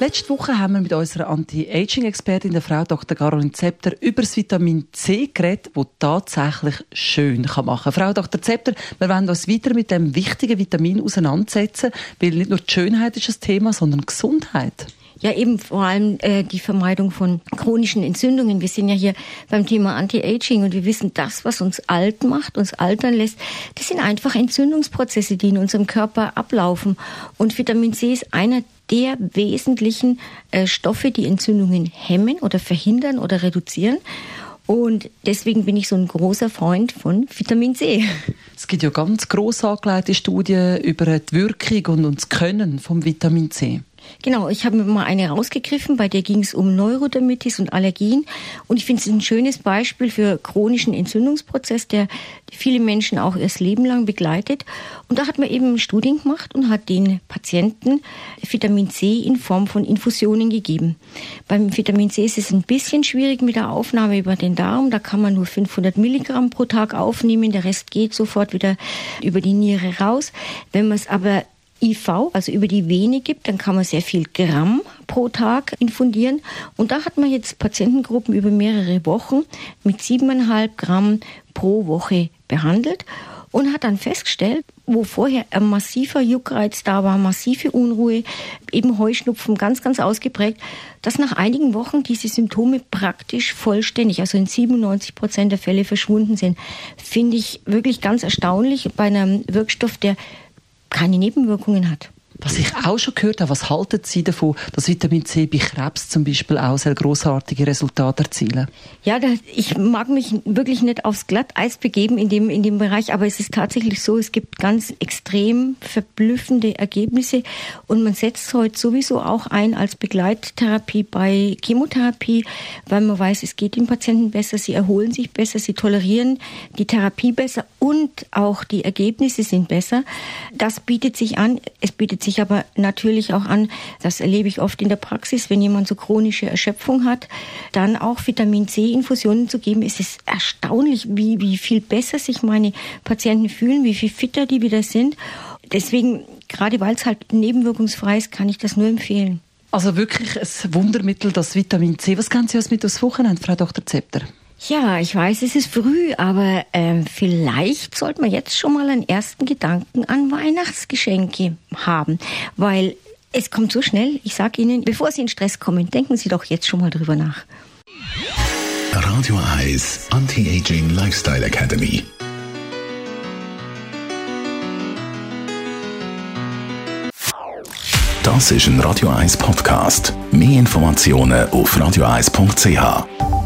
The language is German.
Letzte Woche haben wir mit unserer Anti-Aging-Expertin, der Frau Dr. Caroline Zepter, über das Vitamin C geredet, das tatsächlich schön machen kann. Frau Dr. Zepter, wir wollen uns weiter mit dem wichtigen Vitamin auseinandersetzen, weil nicht nur die Schönheit ist das Thema, sondern Gesundheit. Ja, eben vor allem äh, die Vermeidung von chronischen Entzündungen. Wir sind ja hier beim Thema Anti-Aging und wir wissen, das, was uns alt macht, uns altern lässt, das sind einfach Entzündungsprozesse, die in unserem Körper ablaufen. Und Vitamin C ist einer der wesentlichen äh, Stoffe, die Entzündungen hemmen oder verhindern oder reduzieren. Und deswegen bin ich so ein großer Freund von Vitamin C. Es gibt ja ganz gross angelegte Studien über die Wirkung und das Können vom Vitamin C. Genau, ich habe mir mal eine rausgegriffen, bei der ging es um Neurodermitis und Allergien. Und ich finde es ein schönes Beispiel für chronischen Entzündungsprozess, der viele Menschen auch ihr Leben lang begleitet. Und da hat man eben Studien gemacht und hat den Patienten Vitamin C in Form von Infusionen gegeben. Beim Vitamin C ist es ein bisschen schwierig mit der Aufnahme über den Darm. Da kann man nur 500 Milligramm pro Tag aufnehmen. Der Rest geht sofort wieder über die Niere raus. Wenn man es aber IV, also über die Vene gibt, dann kann man sehr viel Gramm pro Tag infundieren. Und da hat man jetzt Patientengruppen über mehrere Wochen mit siebeneinhalb Gramm pro Woche behandelt und hat dann festgestellt, wo vorher ein massiver Juckreiz da war, massive Unruhe, eben Heuschnupfen ganz, ganz ausgeprägt, dass nach einigen Wochen diese Symptome praktisch vollständig, also in 97 Prozent der Fälle verschwunden sind. Finde ich wirklich ganz erstaunlich bei einem Wirkstoff, der keine Nebenwirkungen hat. Was ich auch schon gehört habe, was halten Sie davon, dass Vitamin C bei Krebs zum Beispiel auch sehr großartige Resultate erzielen? Ja, das, ich mag mich wirklich nicht aufs Glatteis begeben in dem, in dem Bereich, aber es ist tatsächlich so, es gibt ganz extrem verblüffende Ergebnisse und man setzt es heute sowieso auch ein als Begleittherapie bei Chemotherapie, weil man weiß, es geht den Patienten besser, sie erholen sich besser, sie tolerieren die Therapie besser und auch die Ergebnisse sind besser. Das bietet sich an, es bietet sich aber natürlich auch an, das erlebe ich oft in der Praxis, wenn jemand so chronische Erschöpfung hat, dann auch Vitamin C-Infusionen zu geben. Es ist erstaunlich, wie, wie viel besser sich meine Patienten fühlen, wie viel fitter die wieder sind. Deswegen, gerade weil es halt nebenwirkungsfrei ist, kann ich das nur empfehlen. Also wirklich ein Wundermittel, das Vitamin C. Was kann Sie uns mit aufs Wochenende, Frau Dr. Zepter? Ja, ich weiß, es ist früh, aber äh, vielleicht sollte man jetzt schon mal einen ersten Gedanken an Weihnachtsgeschenke haben, weil es kommt so schnell. Ich sage Ihnen, bevor Sie in Stress kommen, denken Sie doch jetzt schon mal drüber nach. Radio Eyes Anti-Aging Lifestyle Academy. Das ist ein Radio 1 Podcast. Mehr Informationen auf radio1.ch.